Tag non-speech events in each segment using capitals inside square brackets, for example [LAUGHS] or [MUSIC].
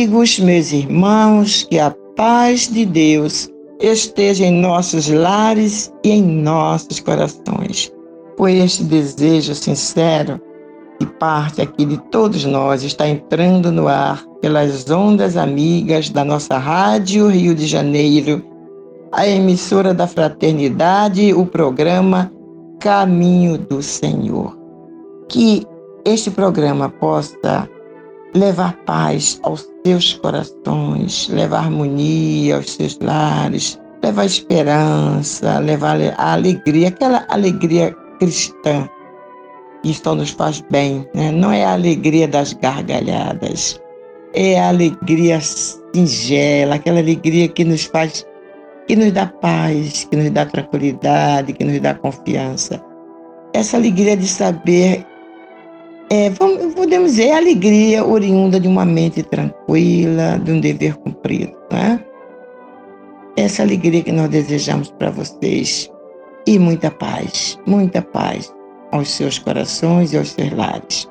Amigos, meus irmãos, que a paz de Deus esteja em nossos lares e em nossos corações. Por este desejo sincero que parte aqui de todos nós está entrando no ar pelas ondas amigas da nossa Rádio Rio de Janeiro, a emissora da Fraternidade, o programa Caminho do Senhor. Que este programa possa levar paz aos seus corações, levar harmonia aos seus lares, levar esperança, levar a alegria, aquela alegria cristã que só nos faz bem, né? não é a alegria das gargalhadas, é a alegria singela, aquela alegria que nos faz, que nos dá paz, que nos dá tranquilidade, que nos dá confiança. Essa alegria de saber é, vamos, podemos dizer, alegria oriunda de uma mente tranquila, de um dever cumprido, né? Essa alegria que nós desejamos para vocês e muita paz, muita paz aos seus corações e aos seus lares.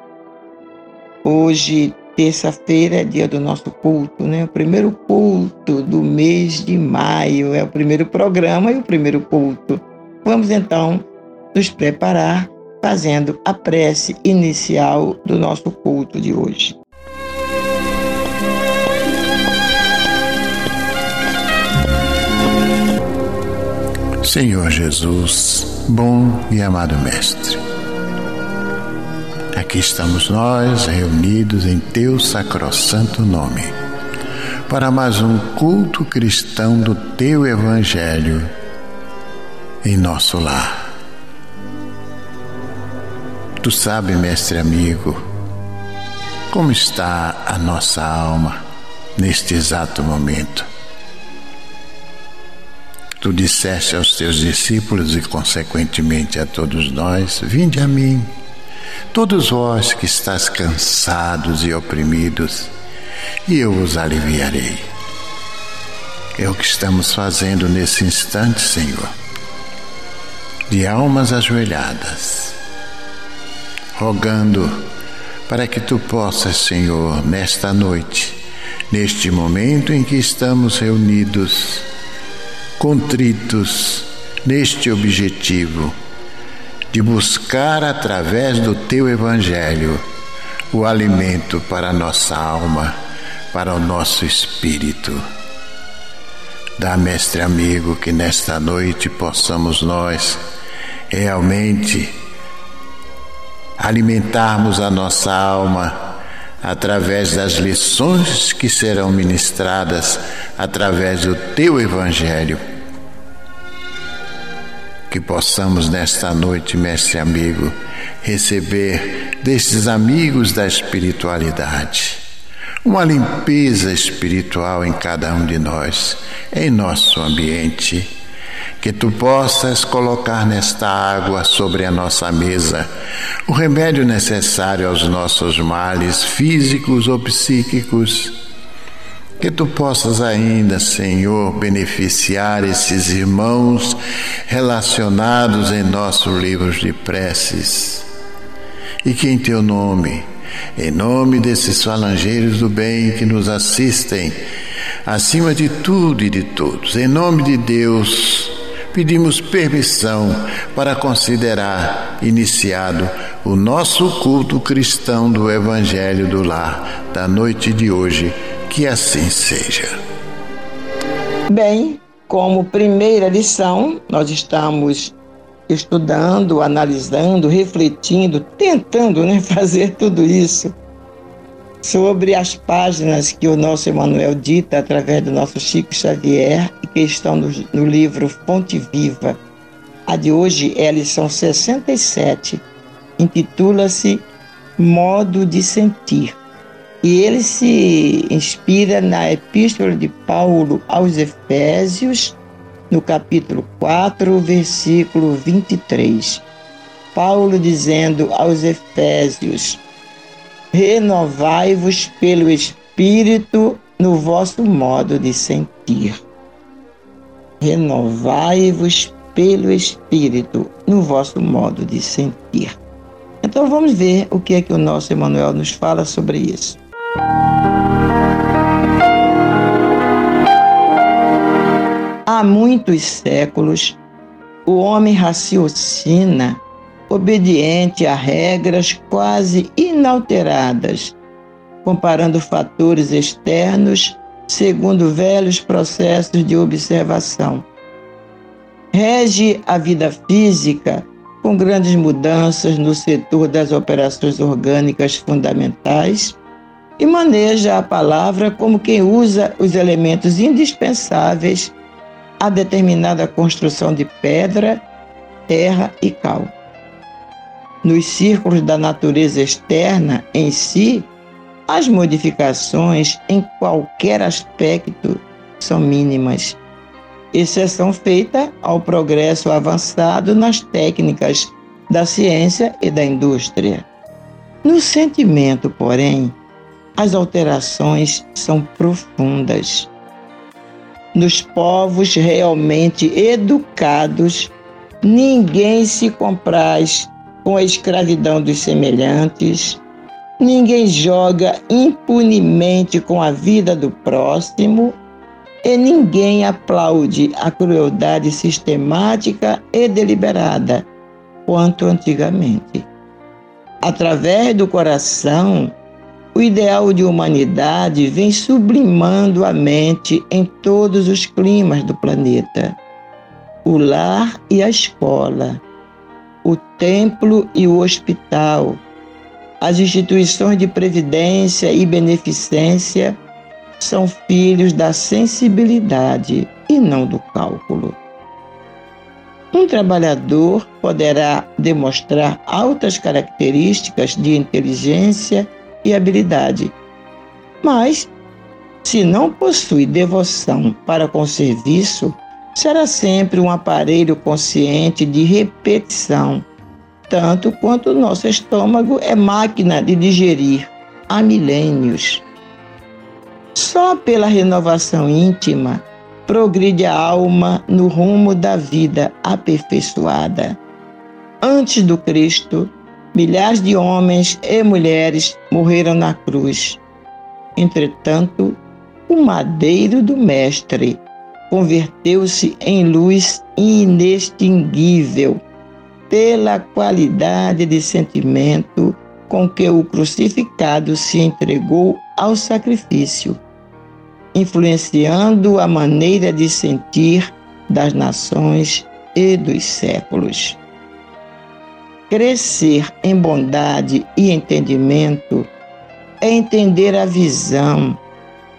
Hoje, terça-feira, é dia do nosso culto, né? O primeiro culto do mês de maio, é o primeiro programa e o primeiro culto. Vamos então nos preparar fazendo a prece inicial do nosso culto de hoje. Senhor Jesus, bom e amado Mestre, aqui estamos nós reunidos em Teu sacrossanto nome para mais um culto cristão do Teu Evangelho em nosso lar. Tu sabe, mestre amigo, como está a nossa alma neste exato momento. Tu disseste aos teus discípulos e, consequentemente, a todos nós: Vinde a mim, todos vós que estáis cansados e oprimidos, e eu vos aliviarei. É o que estamos fazendo nesse instante, Senhor, de almas ajoelhadas rogando para que tu possas, Senhor, nesta noite, neste momento em que estamos reunidos, contritos neste objetivo de buscar através do teu Evangelho o alimento para a nossa alma, para o nosso espírito. Dá, mestre amigo, que nesta noite possamos nós realmente alimentarmos a nossa alma através das lições que serão ministradas através do teu Evangelho. Que possamos nesta noite, mestre amigo, receber destes amigos da espiritualidade uma limpeza espiritual em cada um de nós, em nosso ambiente que tu possas colocar nesta água sobre a nossa mesa o remédio necessário aos nossos males físicos ou psíquicos. Que tu possas ainda, Senhor, beneficiar esses irmãos relacionados em nossos livros de preces. E que em teu nome, em nome desses falangeiros do bem que nos assistem, acima de tudo e de todos, em nome de Deus, pedimos permissão para considerar iniciado o nosso culto cristão do Evangelho do Lar da noite de hoje. Que assim seja. Bem, como primeira lição, nós estamos estudando, analisando, refletindo, tentando né, [LAUGHS] fazer tudo isso sobre as páginas que o nosso Emanuel dita através do nosso Chico Xavier que estão no, no livro Fonte Viva. A de hoje é a lição 67, intitula-se Modo de Sentir. E ele se inspira na Epístola de Paulo aos Efésios, no capítulo 4, versículo 23. Paulo dizendo aos Efésios: Renovai-vos pelo Espírito no vosso modo de sentir. Renovai-vos pelo Espírito no vosso modo de sentir. Então vamos ver o que é que o nosso Emmanuel nos fala sobre isso. Há muitos séculos, o homem raciocina obediente a regras quase inalteradas, comparando fatores externos segundo velhos processos de observação. Rege a vida física com grandes mudanças no setor das operações orgânicas fundamentais e maneja a palavra como quem usa os elementos indispensáveis a determinada construção de pedra, terra e cal. Nos círculos da natureza externa em si, as modificações em qualquer aspecto são mínimas, exceção feita ao progresso avançado nas técnicas da ciência e da indústria. No sentimento, porém, as alterações são profundas. Nos povos realmente educados, ninguém se compraz com a escravidão dos semelhantes, ninguém joga impunemente com a vida do próximo e ninguém aplaude a crueldade sistemática e deliberada quanto antigamente. Através do coração, o ideal de humanidade vem sublimando a mente em todos os climas do planeta. O lar e a escola, o templo e o hospital, as instituições de previdência e beneficência são filhos da sensibilidade e não do cálculo. Um trabalhador poderá demonstrar altas características de inteligência e habilidade. Mas, se não possui devoção para com o serviço, será sempre um aparelho consciente de repetição, tanto quanto o nosso estômago é máquina de digerir há milênios. Só pela renovação íntima progride a alma no rumo da vida aperfeiçoada. Antes do Cristo, Milhares de homens e mulheres morreram na cruz. Entretanto, o madeiro do Mestre converteu-se em luz inextinguível pela qualidade de sentimento com que o crucificado se entregou ao sacrifício, influenciando a maneira de sentir das nações e dos séculos. Crescer em bondade e entendimento é entender a visão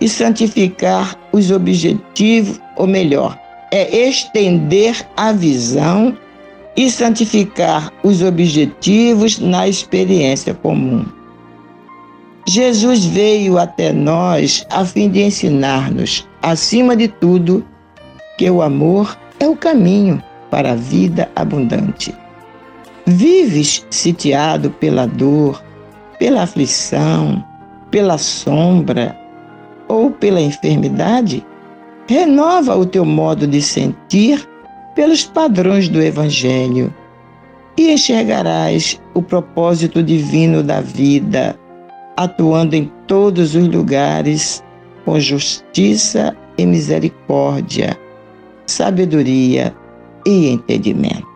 e santificar os objetivos, ou melhor, é estender a visão e santificar os objetivos na experiência comum. Jesus veio até nós a fim de ensinar-nos, acima de tudo, que o amor é o caminho para a vida abundante. Vives sitiado pela dor, pela aflição, pela sombra ou pela enfermidade? Renova o teu modo de sentir pelos padrões do Evangelho e enxergarás o propósito divino da vida, atuando em todos os lugares com justiça e misericórdia, sabedoria, e entendimento.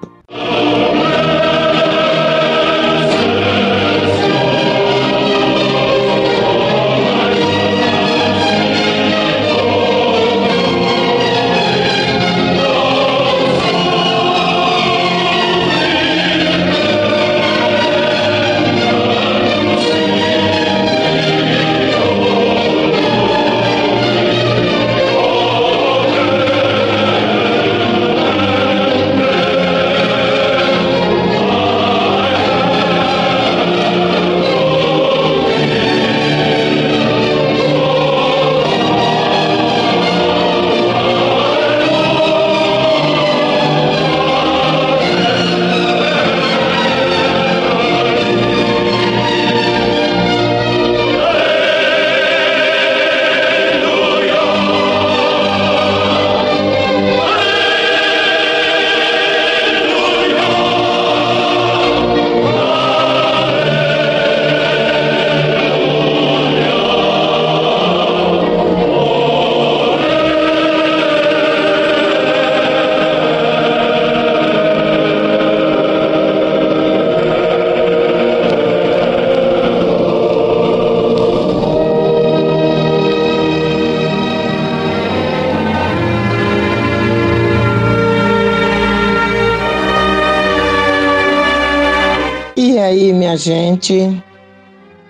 Gente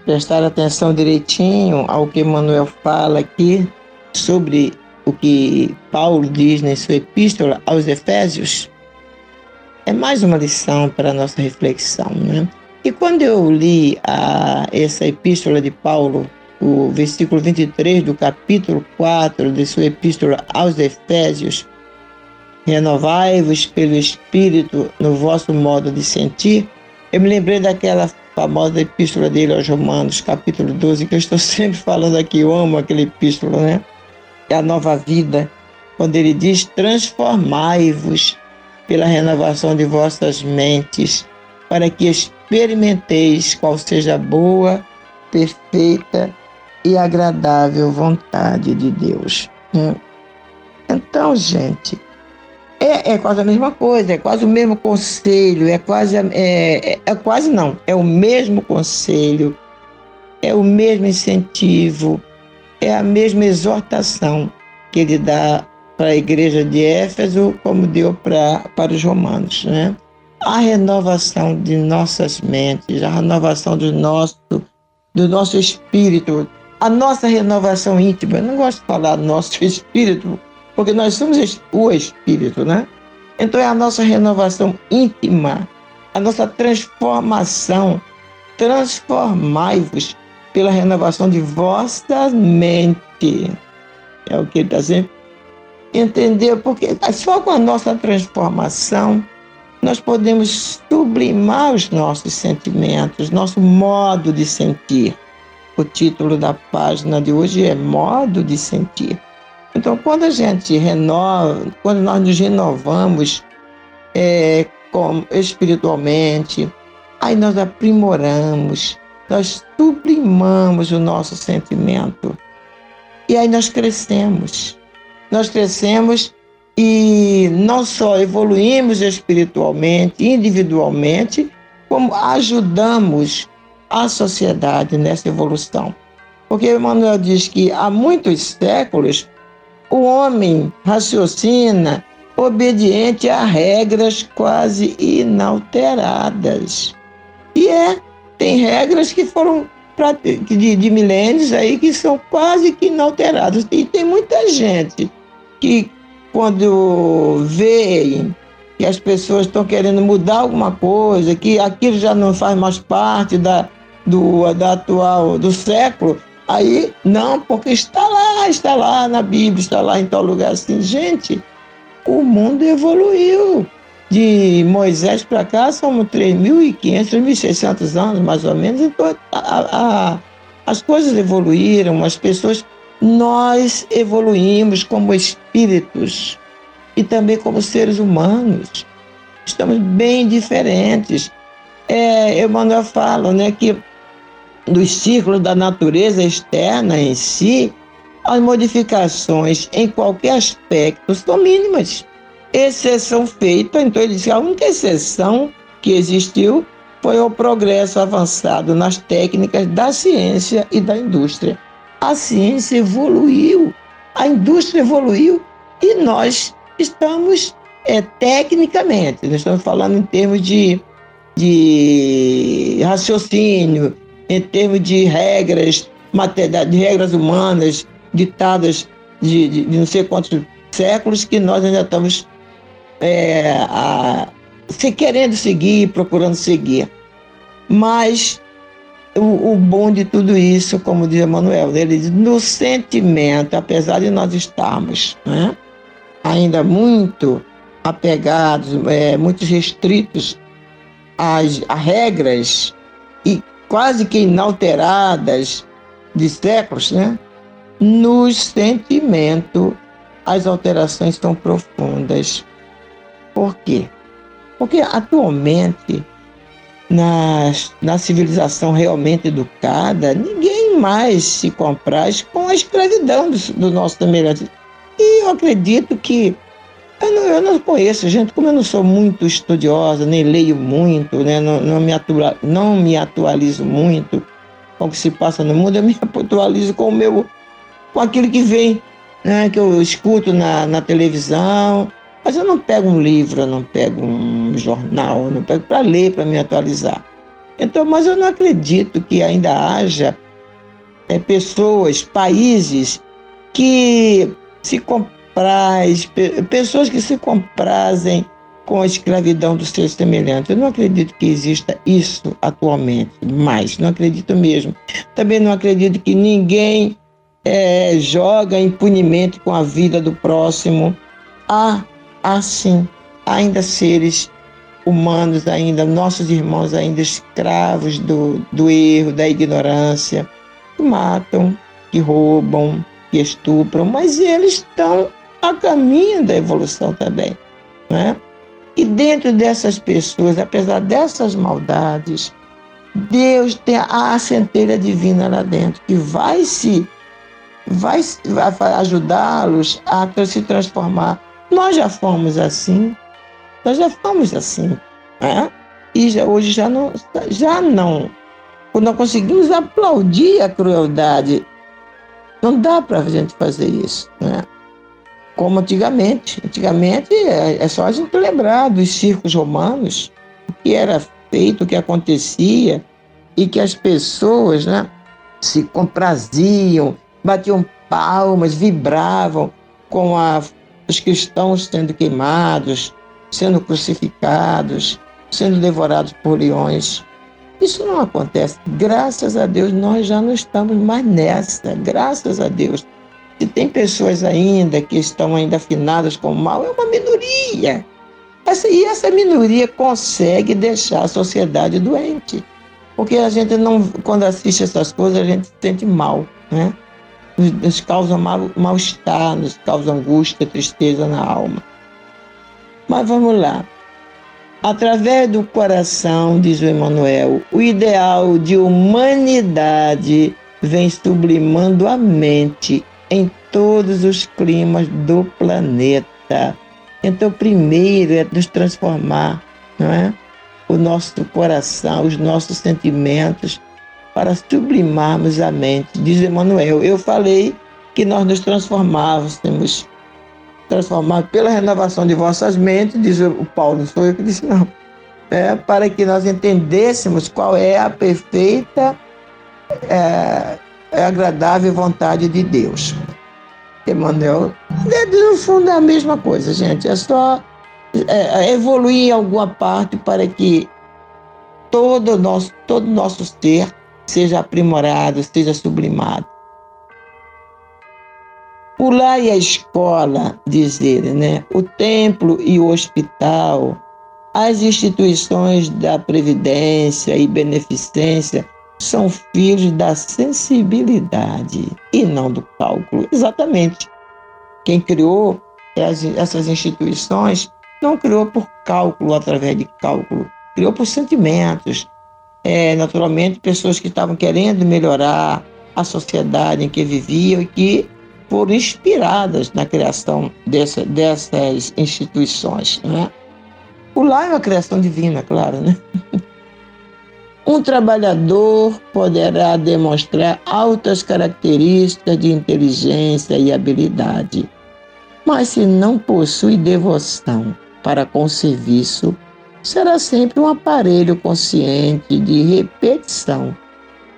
prestar atenção direitinho ao que Manuel fala aqui sobre o que Paulo diz na sua epístola aos Efésios, é mais uma lição para a nossa reflexão. Né? E quando eu li a, essa epístola de Paulo, o versículo 23 do capítulo 4 de sua epístola aos Efésios, renovai-vos pelo Espírito no vosso modo de sentir, eu me lembrei daquela famosa epístola dele aos Romanos, capítulo 12, que eu estou [LAUGHS] sempre falando aqui, eu amo aquela epístola, né? É a nova vida, quando ele diz: transformai-vos pela renovação de vossas mentes, para que experimenteis qual seja a boa, perfeita e agradável vontade de Deus. Né? Então, gente, é, é quase a mesma coisa, é quase o mesmo conselho, é quase, é, é, é quase não, é o mesmo conselho, é o mesmo incentivo, é a mesma exortação que ele dá para a igreja de Éfeso, como deu pra, para os romanos. Né? A renovação de nossas mentes, a renovação do nosso, do nosso espírito, a nossa renovação íntima. Eu não gosto de falar nosso [LAUGHS] espírito, porque nós somos o Espírito, né? Então é a nossa renovação íntima, a nossa transformação. Transformai-vos pela renovação de vossa mente. É o que ele está dizendo. Entendeu? Porque só com a nossa transformação nós podemos sublimar os nossos sentimentos, nosso modo de sentir. O título da página de hoje é Modo de Sentir. Então, quando a gente renova, quando nós nos renovamos é, com, espiritualmente, aí nós aprimoramos, nós sublimamos o nosso sentimento. E aí nós crescemos. Nós crescemos e não só evoluímos espiritualmente, individualmente, como ajudamos a sociedade nessa evolução. Porque Emmanuel diz que há muitos séculos o homem raciocina obediente a regras quase inalteradas. E é, tem regras que foram de, de milênios aí que são quase que inalteradas. E tem muita gente que, quando vê que as pessoas estão querendo mudar alguma coisa, que aquilo já não faz mais parte da, do, da atual do século, Aí, não, porque está lá, está lá na Bíblia, está lá em tal lugar assim. Gente, o mundo evoluiu. De Moisés para cá são 3.500, 3.600 anos, mais ou menos. Então, a, a, as coisas evoluíram, as pessoas. Nós evoluímos como espíritos e também como seres humanos. Estamos bem diferentes. É, Emmanuel fala né, que dos ciclos da natureza externa em si, as modificações em qualquer aspecto são mínimas. exceção feita. Então ele disse que a única exceção que existiu foi o progresso avançado nas técnicas da ciência e da indústria. A ciência evoluiu, a indústria evoluiu e nós estamos é, tecnicamente, nós estamos falando em termos de, de raciocínio, em termos de regras, de regras humanas ditadas de, de, de não sei quantos séculos que nós ainda estamos é, a, se querendo seguir, procurando seguir. Mas o, o, bom de tudo isso, como diz Emmanuel, ele diz, no sentimento, apesar de nós estarmos né, ainda muito apegados, é, muito restritos às, às regras e quase que inalteradas de séculos, né? No sentimento, as alterações são profundas. Por quê? Porque atualmente, na, na civilização realmente educada, ninguém mais se compraz com a escravidão do, do nosso semelhante. E eu acredito que eu não, eu não, conheço, gente, como eu não sou muito estudiosa, nem leio muito, né, não, não, me atua, não me atualizo muito com o que se passa no mundo, eu me atualizo com o meu, com aquilo que vem, né, que eu escuto na, na televisão, mas eu não pego um livro, eu não pego um jornal, eu não pego para ler, para me atualizar. Então, mas eu não acredito que ainda haja é, pessoas, países que se compraz, pessoas que se comprazem com a escravidão dos seus semelhantes. Eu não acredito que exista isso atualmente, mais, não acredito mesmo. Também não acredito que ninguém é, joga impunemente com a vida do próximo. Há, há sim, ainda seres humanos, ainda nossos irmãos ainda escravos do, do erro, da ignorância, que matam, que roubam, que estupram, mas eles estão a caminho da evolução também. Né? E dentro dessas pessoas, apesar dessas maldades, Deus tem a centelha divina lá dentro que vai se vai, vai ajudá-los a se transformar. Nós já fomos assim, nós já fomos assim, né? e já, hoje já não, já não. Nós conseguimos aplaudir a crueldade não dá para a gente fazer isso, né? Como antigamente. Antigamente é, é só a gente lembrar dos circos romanos, o que era feito, o que acontecia, e que as pessoas né, se compraziam, batiam palmas, vibravam com a, os cristãos sendo queimados, sendo crucificados, sendo devorados por leões. Isso não acontece. Graças a Deus, nós já não estamos mais nessa. Graças a Deus. Se tem pessoas ainda que estão ainda afinadas com o mal, é uma minoria. Essa, e essa minoria consegue deixar a sociedade doente. Porque a gente não, quando assiste essas coisas, a gente se sente mal, né? Nos, nos causa mal, mal-estar, nos causa angústia, tristeza na alma. Mas vamos lá. Através do coração, diz o Emmanuel, o ideal de humanidade vem sublimando a mente em todos os climas do planeta. Então, primeiro é nos transformar, não é? O nosso coração, os nossos sentimentos, para sublimarmos a mente. Diz Emmanuel, eu falei que nós nos transformávamos, temos transformado pela renovação de vossas mentes, diz o Paulo, não foi eu que disse, não. É, para que nós entendêssemos qual é a perfeita, é, é agradável vontade de Deus. Emmanuel, no fundo é a mesma coisa, gente. É só é, é evoluir em alguma parte para que todo nosso, todo nosso ser seja aprimorado, seja sublimado. O lar e a escola, diz ele, né? o templo e o hospital, as instituições da previdência e beneficência são filhos da sensibilidade e não do cálculo. Exatamente. Quem criou essas instituições não criou por cálculo, através de cálculo, criou por sentimentos. É, naturalmente, pessoas que estavam querendo melhorar a sociedade em que viviam e que foram inspiradas na criação dessa, dessas instituições. Né? O lar é uma criação divina, claro. Né? [LAUGHS] Um trabalhador poderá demonstrar altas características de inteligência e habilidade, mas se não possui devoção para com o serviço, será sempre um aparelho consciente de repetição,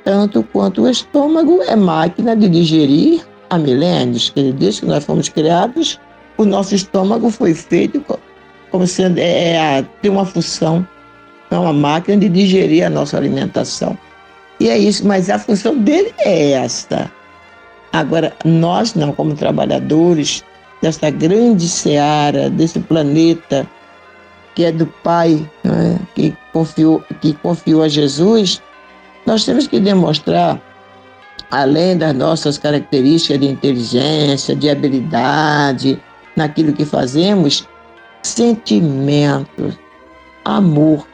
tanto quanto o estômago é máquina de digerir há milênios, que desde que nós fomos criados, o nosso estômago foi feito como sendo é, é, uma função é uma máquina de digerir a nossa alimentação. E é isso, mas a função dele é esta. Agora, nós não, como trabalhadores desta grande seara, desse planeta que é do Pai, é? que, confiou, que confiou a Jesus, nós temos que demonstrar, além das nossas características de inteligência, de habilidade, naquilo que fazemos, sentimentos, amor,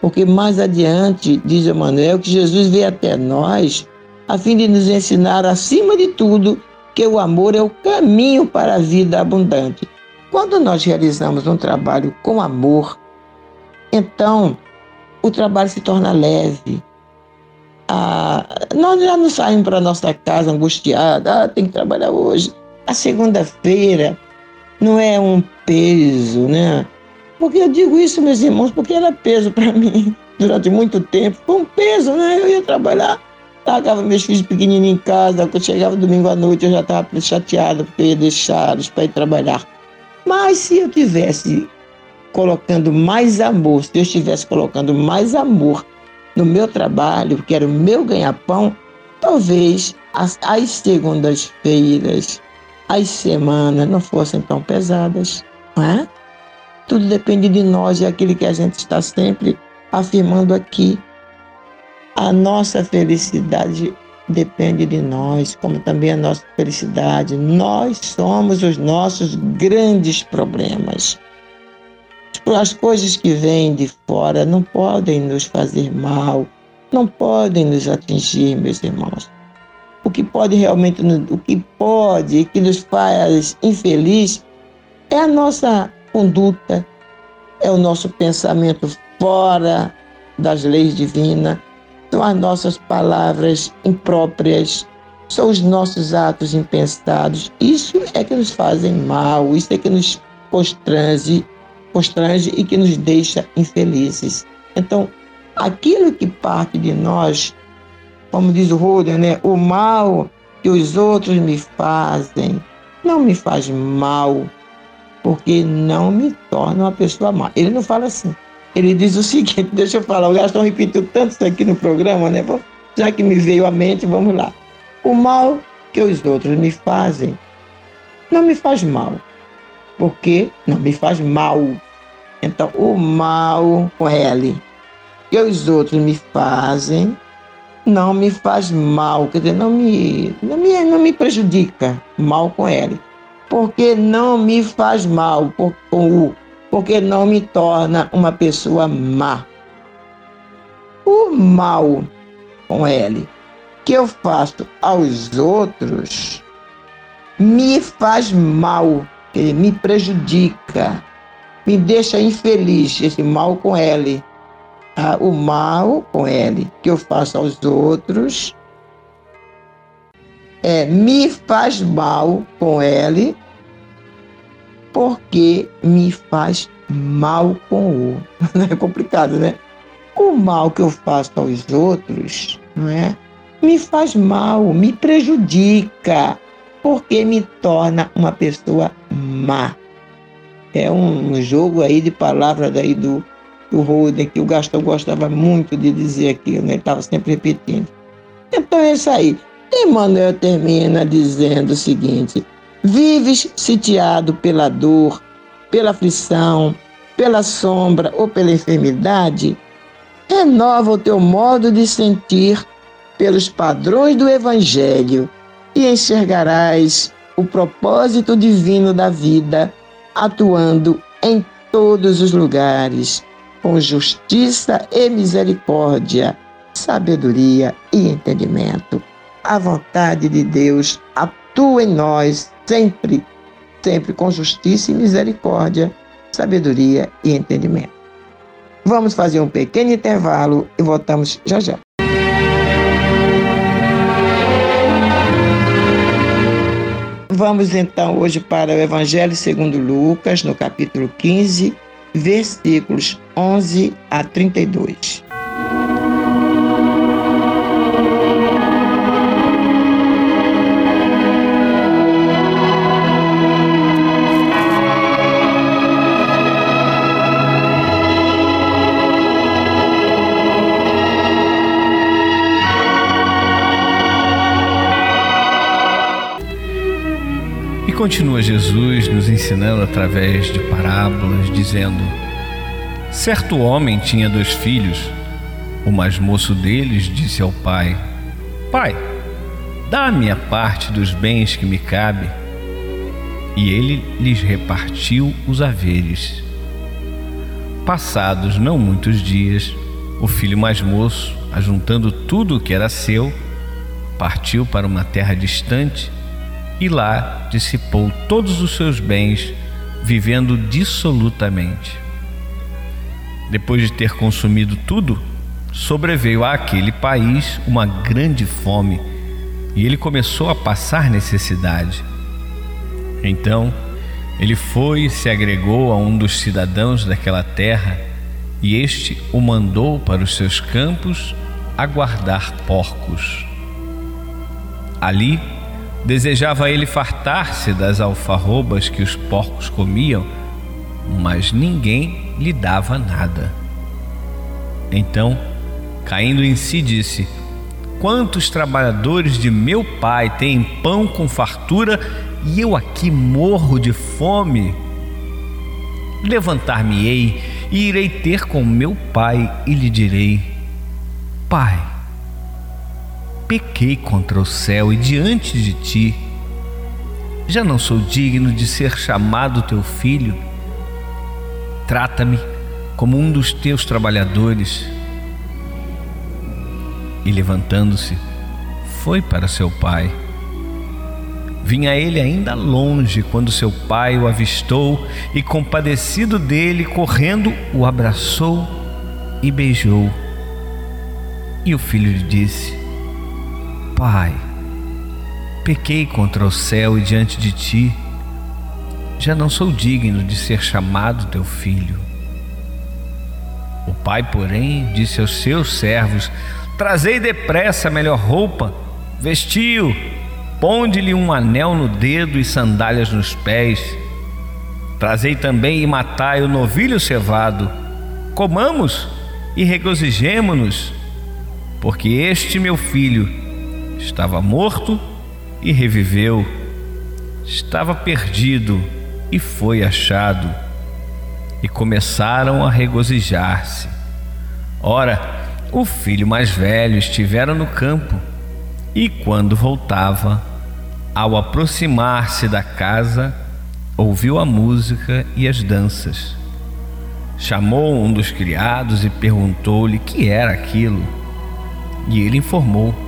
porque mais adiante, diz Emmanuel, que Jesus veio até nós a fim de nos ensinar, acima de tudo, que o amor é o caminho para a vida abundante. Quando nós realizamos um trabalho com amor, então o trabalho se torna leve. Ah, nós já não saímos para nossa casa angustiados, ah, tem que trabalhar hoje. A segunda-feira não é um peso, né? Porque eu digo isso, meus irmãos, porque era peso para mim [LAUGHS] durante muito tempo. Foi um peso, né? Eu ia trabalhar, largava meus filhos pequenininhos em casa. Quando chegava domingo à noite, eu já estava chateada porque eu ia deixá-los para ir trabalhar. Mas se eu tivesse colocando mais amor, se eu estivesse colocando mais amor no meu trabalho, que era o meu ganha-pão, talvez as, as segundas-feiras, as semanas não fossem tão pesadas, não é? Tudo depende de nós e é aquilo que a gente está sempre afirmando aqui. A nossa felicidade depende de nós, como também a nossa felicidade. Nós somos os nossos grandes problemas. As coisas que vêm de fora não podem nos fazer mal, não podem nos atingir, meus irmãos. O que pode realmente, o que pode, que nos faz infeliz, é a nossa conduta, é o nosso pensamento fora das leis divinas, são as nossas palavras impróprias, são os nossos atos impensados. Isso é que nos fazem mal, isso é que nos constrange, constrange e que nos deixa infelizes. Então, aquilo que parte de nós, como diz o Roder, né, o mal que os outros me fazem, não me faz mal, porque não me torna uma pessoa má. Ele não fala assim. Ele diz o seguinte, [LAUGHS] deixa eu falar, o Gastão repetiu tanto isso aqui no programa, né? Já que me veio à mente, vamos lá. O mal que os outros me fazem não me faz mal, porque não me faz mal. Então, o mal com L que os outros me fazem não me faz mal, quer dizer, não me, não me, não me prejudica, mal com L porque não me faz mal com o, porque não me torna uma pessoa má. O mal com ele que eu faço aos outros me faz mal, me prejudica, me deixa infeliz, esse mal com ele. Ah, o mal com ele que eu faço aos outros é, me faz mal com ele, porque me faz mal com o. [LAUGHS] É complicado, né? O mal que eu faço aos outros, não é? Me faz mal, me prejudica, porque me torna uma pessoa má. É um jogo aí de palavras aí do, do Roden, que o Gastão gostava muito de dizer aquilo, né? Ele estava sempre repetindo. Então é isso aí. Emmanuel termina dizendo o seguinte: Vives sitiado pela dor, pela aflição, pela sombra ou pela enfermidade? Renova o teu modo de sentir pelos padrões do Evangelho e enxergarás o propósito divino da vida atuando em todos os lugares, com justiça e misericórdia, sabedoria e entendimento a vontade de Deus atua em nós sempre, sempre com justiça e misericórdia, sabedoria e entendimento. Vamos fazer um pequeno intervalo e voltamos já já. Vamos então hoje para o Evangelho segundo Lucas, no capítulo 15, versículos 11 a 32. Continua Jesus nos ensinando através de parábolas, dizendo: Certo homem tinha dois filhos. O mais moço deles disse ao pai: Pai, dá-me a parte dos bens que me cabe. E ele lhes repartiu os haveres. Passados não muitos dias, o filho mais moço, ajuntando tudo o que era seu, partiu para uma terra distante e lá dissipou todos os seus bens, vivendo dissolutamente. Depois de ter consumido tudo, sobreveio àquele país uma grande fome e ele começou a passar necessidade. Então, ele foi e se agregou a um dos cidadãos daquela terra, e este o mandou para os seus campos a guardar porcos. Ali, Desejava ele fartar-se das alfarrobas que os porcos comiam, mas ninguém lhe dava nada. Então, caindo em si, disse: Quantos trabalhadores de meu pai têm pão com fartura e eu aqui morro de fome? Levantar-me-ei e irei ter com meu pai e lhe direi: Pai, pequei contra o céu e diante de ti. Já não sou digno de ser chamado teu filho. Trata-me como um dos teus trabalhadores. E levantando-se, foi para seu pai. Vinha ele ainda longe quando seu pai o avistou e, compadecido dele, correndo, o abraçou e beijou. E o filho lhe disse: Pai, pequei contra o céu e diante de ti, já não sou digno de ser chamado teu filho. O pai, porém, disse aos seus servos: Trazei depressa a melhor roupa, vestiu, ponde-lhe um anel no dedo e sandálias nos pés. Trazei também e matai o novilho cevado. Comamos e regozijemo-nos, porque este meu filho Estava morto e reviveu. Estava perdido e foi achado. E começaram a regozijar-se. Ora, o filho mais velho estivera no campo e, quando voltava, ao aproximar-se da casa, ouviu a música e as danças. Chamou um dos criados e perguntou-lhe que era aquilo. E ele informou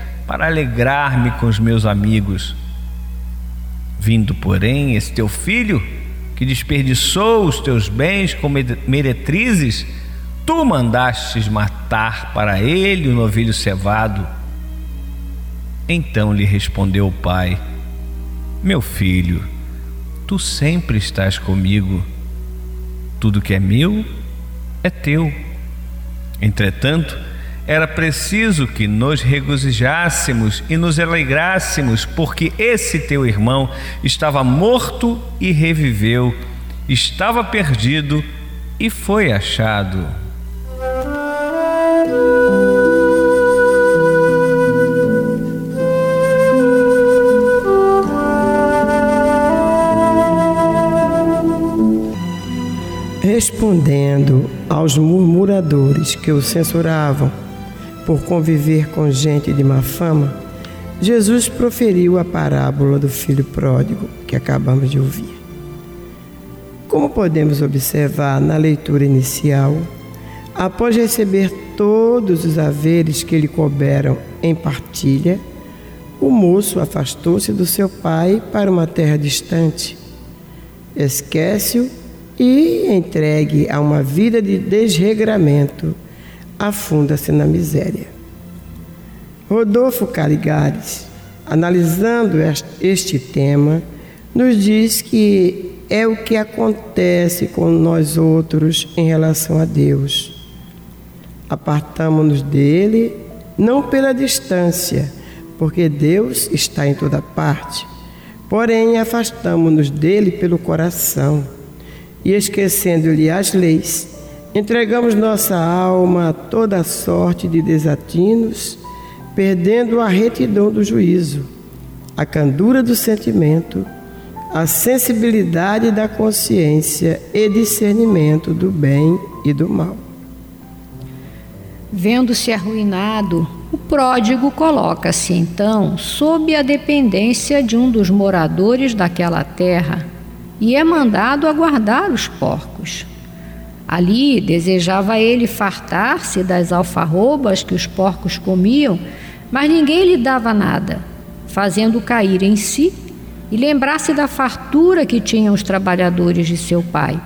para alegrar-me com os meus amigos. Vindo, porém, esse teu filho, que desperdiçou os teus bens com meretrizes, tu mandastes matar para ele o novilho cevado. Então lhe respondeu o pai: Meu filho, tu sempre estás comigo. Tudo que é meu é teu. Entretanto, era preciso que nos regozijássemos e nos alegrássemos, porque esse teu irmão estava morto e reviveu, estava perdido e foi achado. Respondendo aos murmuradores que o censuravam, por conviver com gente de má fama, Jesus proferiu a parábola do filho pródigo que acabamos de ouvir. Como podemos observar na leitura inicial, após receber todos os haveres que lhe couberam em partilha, o moço afastou-se do seu pai para uma terra distante. Esquece-o e, entregue a uma vida de desregramento, afunda-se na miséria. Rodolfo Caligares, analisando este tema, nos diz que é o que acontece com nós outros em relação a Deus. Apartamos-nos dele não pela distância, porque Deus está em toda parte, porém afastamos-nos dele pelo coração e, esquecendo-lhe as leis, entregamos nossa alma a toda sorte de desatinos, perdendo a retidão do juízo, a candura do sentimento, a sensibilidade da consciência e discernimento do bem e do mal. Vendo-se arruinado, o pródigo coloca-se então sob a dependência de um dos moradores daquela terra e é mandado a guardar os porcos. Ali desejava ele fartar-se das alfarrobas que os porcos comiam, mas ninguém lhe dava nada, fazendo cair em si e lembrar-se da fartura que tinham os trabalhadores de seu pai.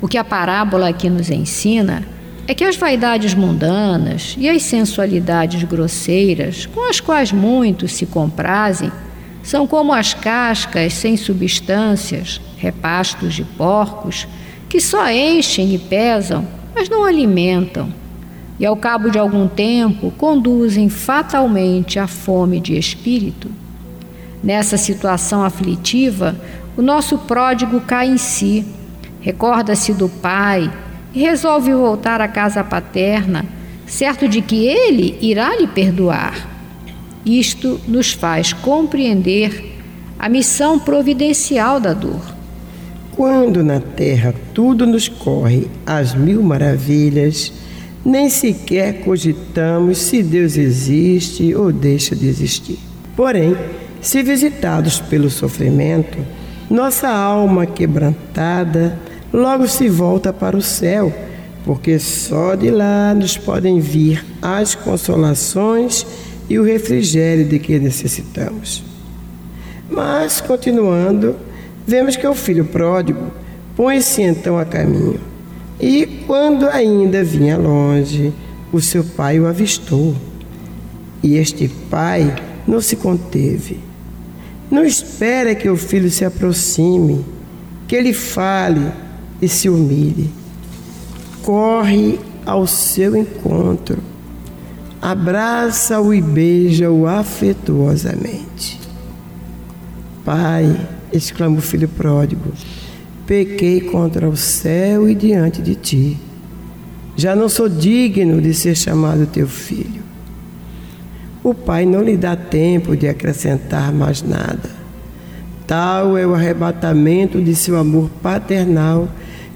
O que a parábola aqui nos ensina é que as vaidades mundanas e as sensualidades grosseiras, com as quais muitos se comprazem, são como as cascas sem substâncias, repastos de porcos, que só enchem e pesam, mas não alimentam, e ao cabo de algum tempo conduzem fatalmente à fome de espírito. Nessa situação aflitiva, o nosso pródigo cai em si, recorda-se do pai e resolve voltar à casa paterna, certo de que ele irá lhe perdoar. Isto nos faz compreender a missão providencial da dor. Quando na terra tudo nos corre às mil maravilhas, nem sequer cogitamos se Deus existe ou deixa de existir. Porém, se visitados pelo sofrimento, nossa alma quebrantada logo se volta para o céu, porque só de lá nos podem vir as consolações e o refrigério de que necessitamos. Mas, continuando, vemos que o filho pródigo põe-se então a caminho. E quando ainda vinha longe, o seu pai o avistou. E este pai não se conteve não espera que o filho se aproxime, que ele fale e se humilhe. Corre ao seu encontro, abraça-o e beija-o afetuosamente. Pai, exclama o filho pródigo, pequei contra o céu e diante de ti. Já não sou digno de ser chamado teu filho o pai não lhe dá tempo de acrescentar mais nada. Tal é o arrebatamento de seu amor paternal,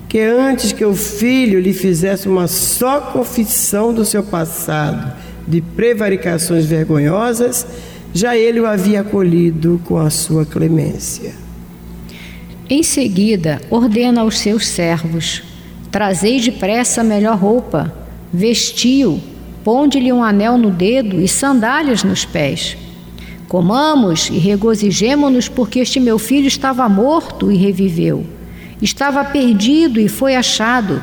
que antes que o filho lhe fizesse uma só confissão do seu passado, de prevaricações vergonhosas, já ele o havia acolhido com a sua clemência. Em seguida, ordena aos seus servos: Trazei depressa a melhor roupa, vestiu ponde-lhe um anel no dedo e sandálias nos pés. Comamos e regozijemo-nos, porque este meu filho estava morto e reviveu, estava perdido e foi achado.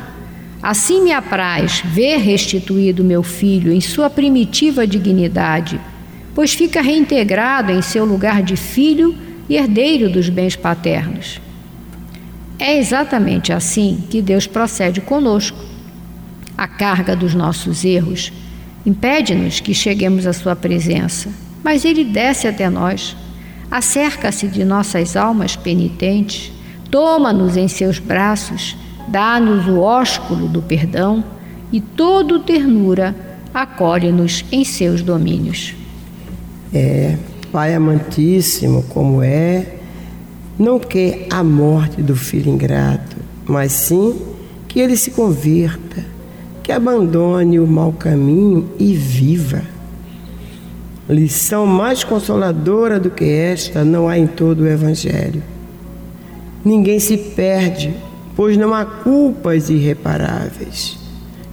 Assim me apraz ver restituído meu filho em sua primitiva dignidade, pois fica reintegrado em seu lugar de filho e herdeiro dos bens paternos. É exatamente assim que Deus procede conosco. A carga dos nossos erros Impede-nos que cheguemos à Sua presença, mas Ele desce até nós, acerca-se de nossas almas penitentes, toma-nos em seus braços, dá-nos o ósculo do perdão e todo ternura acolhe-nos em seus domínios. É, Pai amantíssimo como é, não quer a morte do filho ingrato, mas sim que ele se converta, que abandone o mau caminho e viva. Lição mais consoladora do que esta não há em todo o Evangelho. Ninguém se perde, pois não há culpas irreparáveis.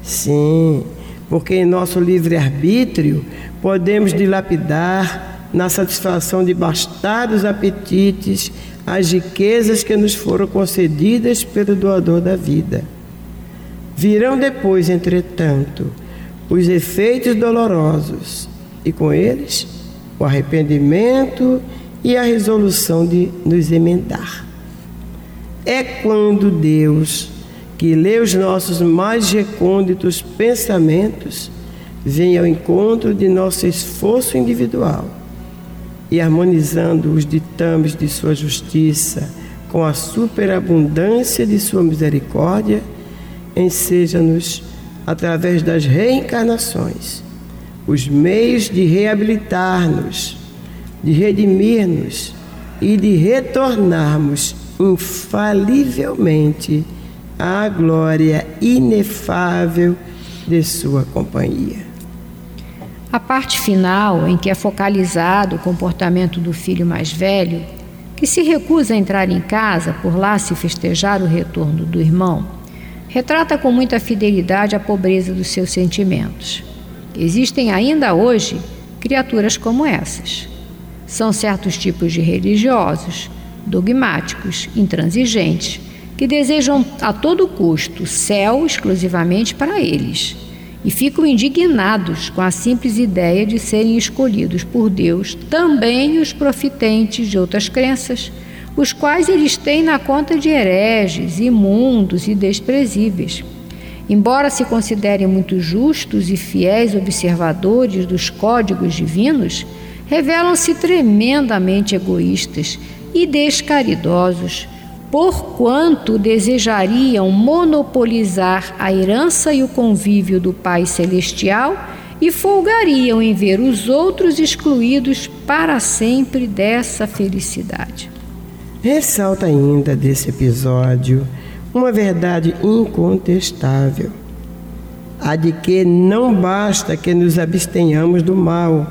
Sim, porque em nosso livre-arbítrio podemos dilapidar na satisfação de bastados apetites as riquezas que nos foram concedidas pelo doador da vida. Virão depois, entretanto, os efeitos dolorosos e com eles o arrependimento e a resolução de nos emendar. É quando Deus, que lê os nossos mais recônditos pensamentos, vem ao encontro de nosso esforço individual e harmonizando os ditames de sua justiça com a superabundância de sua misericórdia, enseja-nos, através das reencarnações, os meios de reabilitar-nos, de redimir-nos e de retornarmos infalivelmente à glória inefável de Sua companhia. A parte final, em que é focalizado o comportamento do filho mais velho, que se recusa a entrar em casa por lá se festejar o retorno do irmão, retrata com muita fidelidade a pobreza dos seus sentimentos. Existem ainda hoje criaturas como essas. São certos tipos de religiosos, dogmáticos, intransigentes, que desejam a todo custo céu exclusivamente para eles e ficam indignados com a simples ideia de serem escolhidos por Deus também os profitentes de outras crenças, os quais eles têm na conta de hereges, imundos e desprezíveis. Embora se considerem muito justos e fiéis observadores dos códigos divinos, revelam-se tremendamente egoístas e descaridosos, porquanto desejariam monopolizar a herança e o convívio do Pai Celestial e folgariam em ver os outros excluídos para sempre dessa felicidade. Ressalta ainda desse episódio uma verdade incontestável: a de que não basta que nos abstenhamos do mal,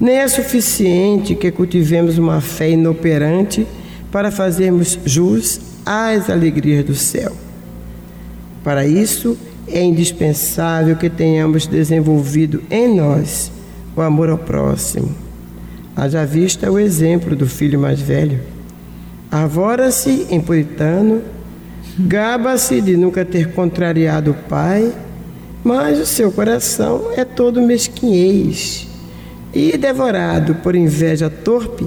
nem é suficiente que cultivemos uma fé inoperante para fazermos jus às alegrias do céu. Para isso, é indispensável que tenhamos desenvolvido em nós o amor ao próximo. Haja vista o exemplo do filho mais velho. Arvora-se em puritano, gaba-se de nunca ter contrariado o pai, mas o seu coração é todo mesquinhez. E, devorado por inveja torpe,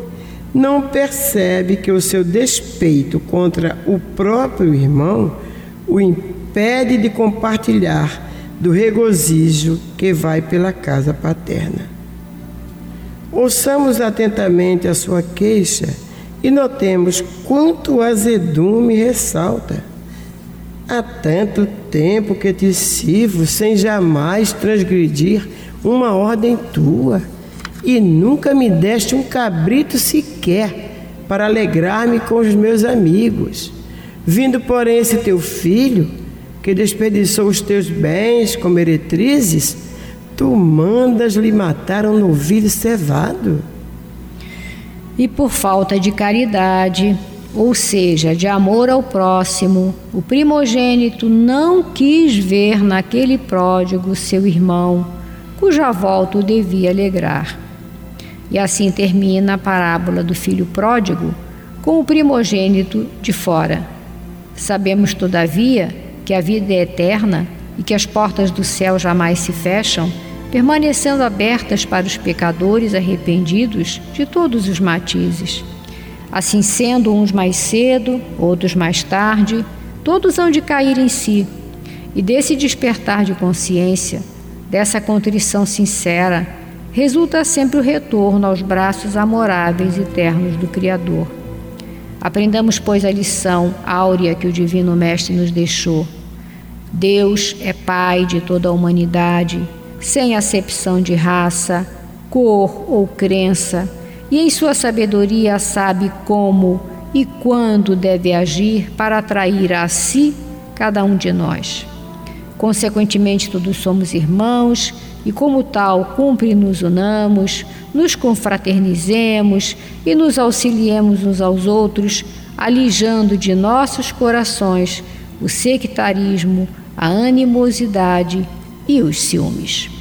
não percebe que o seu despeito contra o próprio irmão o impede de compartilhar do regozijo que vai pela casa paterna. Ouçamos atentamente a sua queixa e notemos quanto azedume ressalta. Há tanto tempo que te sirvo sem jamais transgredir uma ordem tua e nunca me deste um cabrito sequer para alegrar-me com os meus amigos. Vindo, porém, esse teu filho, que desperdiçou os teus bens como meretrizes, tu mandas-lhe matar um novilho cevado. E por falta de caridade, ou seja, de amor ao próximo, o primogênito não quis ver naquele pródigo seu irmão, cuja volta o devia alegrar. E assim termina a parábola do filho pródigo com o primogênito de fora. Sabemos, todavia, que a vida é eterna e que as portas do céu jamais se fecham, permanecendo abertas para os pecadores arrependidos de todos os matizes. Assim sendo, uns mais cedo, outros mais tarde, todos hão de cair em si. E desse despertar de consciência, dessa contrição sincera, resulta sempre o retorno aos braços amoráveis e ternos do Criador. Aprendamos, pois, a lição áurea que o Divino Mestre nos deixou. Deus é Pai de toda a humanidade, sem acepção de raça, cor ou crença, e em sua sabedoria sabe como e quando deve agir para atrair a si cada um de nós. Consequentemente, todos somos irmãos e, como tal, cumpre nos unamos, nos confraternizemos e nos auxiliemos uns aos outros, alijando de nossos corações o sectarismo, a animosidade e os ciúmes.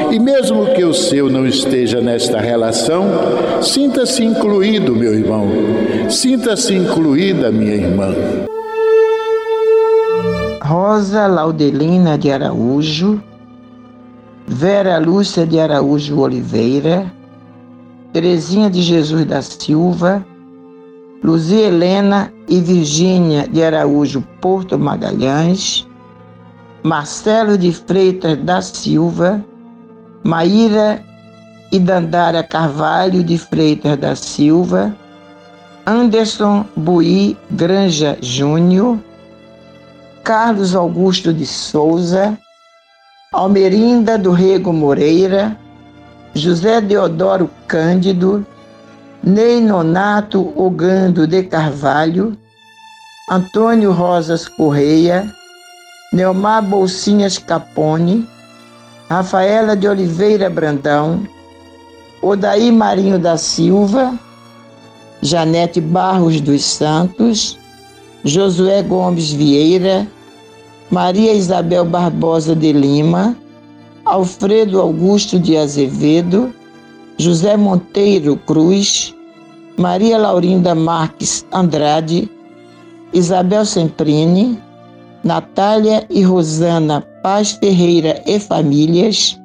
e, mesmo que o seu não esteja nesta relação, sinta-se incluído, meu irmão, sinta-se incluída, minha irmã. Rosa Laudelina de Araújo, Vera Lúcia de Araújo Oliveira, Terezinha de Jesus da Silva, Luzia Helena e Virgínia de Araújo Porto Magalhães, Marcelo de Freitas da Silva, Maíra e Dandara Carvalho de Freitas da Silva, Anderson Buí Granja Júnior, Carlos Augusto de Souza, Almerinda do Rego Moreira, José Deodoro Cândido, Ney Nonato Ogando de Carvalho, Antônio Rosas Correia, Neomar Bolsinhas Capone, Rafaela de Oliveira Brandão, Odaí Marinho da Silva, Janete Barros dos Santos, Josué Gomes Vieira, Maria Isabel Barbosa de Lima, Alfredo Augusto de Azevedo, José Monteiro Cruz, Maria Laurinda Marques Andrade, Isabel Semprini, Natália e Rosana Paz Ferreira e Famílias,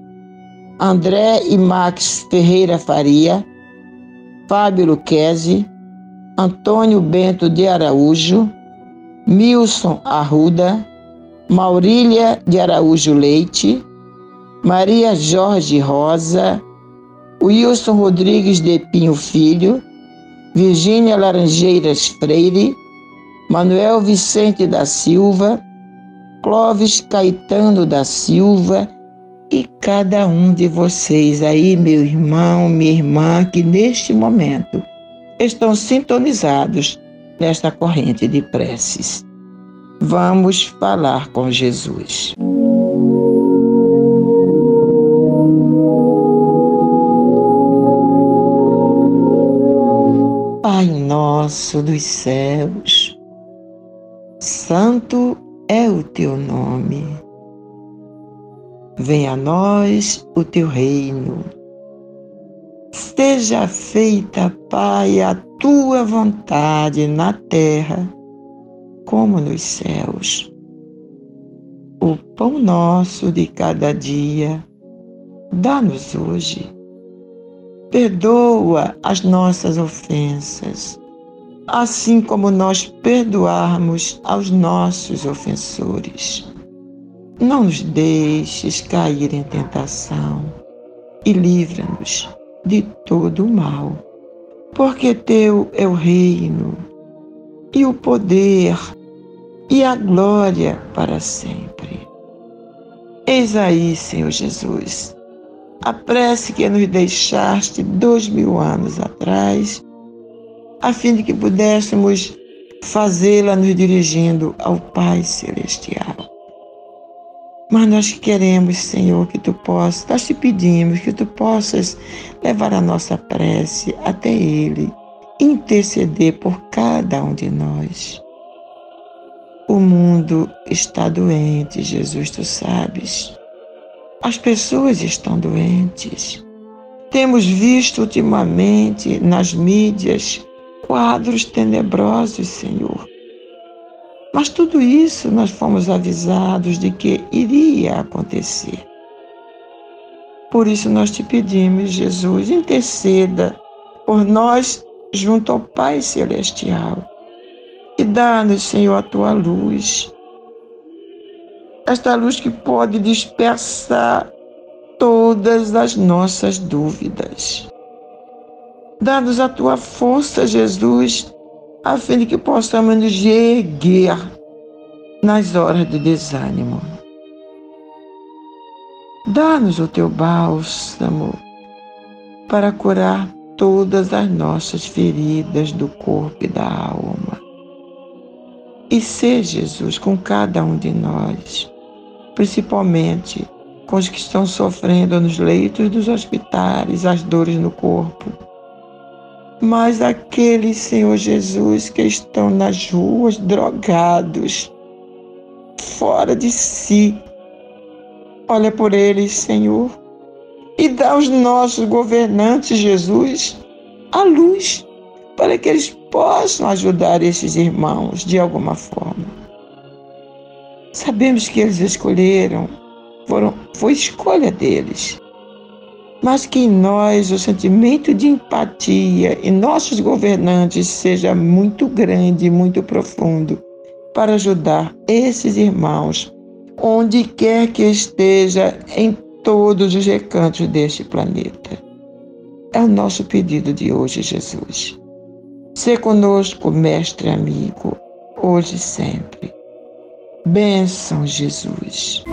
André e Max Ferreira Faria, Fábio Luquezzi, Antônio Bento de Araújo, Milson Arruda, Maurília de Araújo Leite, Maria Jorge Rosa, Wilson Rodrigues de Pinho Filho, Virgínia Laranjeiras Freire, Manuel Vicente da Silva, Clóvis Caetano da Silva e cada um de vocês aí, meu irmão, minha irmã, que neste momento estão sintonizados nesta corrente de preces. Vamos falar com Jesus. Pai nosso dos céus, Santo é o teu nome. Venha a nós o teu reino. Seja feita, Pai, a tua vontade na terra como nos céus. O pão nosso de cada dia, dá-nos hoje. Perdoa as nossas ofensas, assim como nós perdoarmos aos nossos ofensores. Não nos deixes cair em tentação e livra-nos de todo o mal, porque teu é o reino e o poder e a glória para sempre. Eis aí, Senhor Jesus, a prece que nos deixaste dois mil anos atrás, a fim de que pudéssemos fazê-la nos dirigindo ao Pai Celestial. Mas nós queremos, Senhor, que tu possas, nós te pedimos que tu possas levar a nossa prece até Ele, interceder por cada um de nós. O mundo está doente, Jesus, tu sabes. As pessoas estão doentes. Temos visto ultimamente nas mídias quadros tenebrosos, Senhor. Mas tudo isso nós fomos avisados de que iria acontecer. Por isso nós te pedimos, Jesus, interceda por nós junto ao Pai Celestial e dá-nos, Senhor, a tua luz. Esta luz que pode dispersar todas as nossas dúvidas. Dá-nos a tua força, Jesus, a fim de que possamos nos erguer nas horas de desânimo. Dá-nos o teu bálsamo para curar todas as nossas feridas do corpo e da alma. E ser Jesus com cada um de nós, principalmente com os que estão sofrendo nos leitos dos hospitais, as dores no corpo. Mas aqueles, Senhor Jesus, que estão nas ruas drogados, fora de si, olha por eles, Senhor, e dá aos nossos governantes, Jesus, a luz para que eles possam ajudar esses irmãos de alguma forma. Sabemos que eles escolheram, foram, foi escolha deles. Mas que em nós o sentimento de empatia em nossos governantes seja muito grande, muito profundo, para ajudar esses irmãos, onde quer que esteja, em todos os recantos deste planeta. É o nosso pedido de hoje, Jesus. Ser conosco, mestre amigo, hoje e sempre. Bênção, Jesus.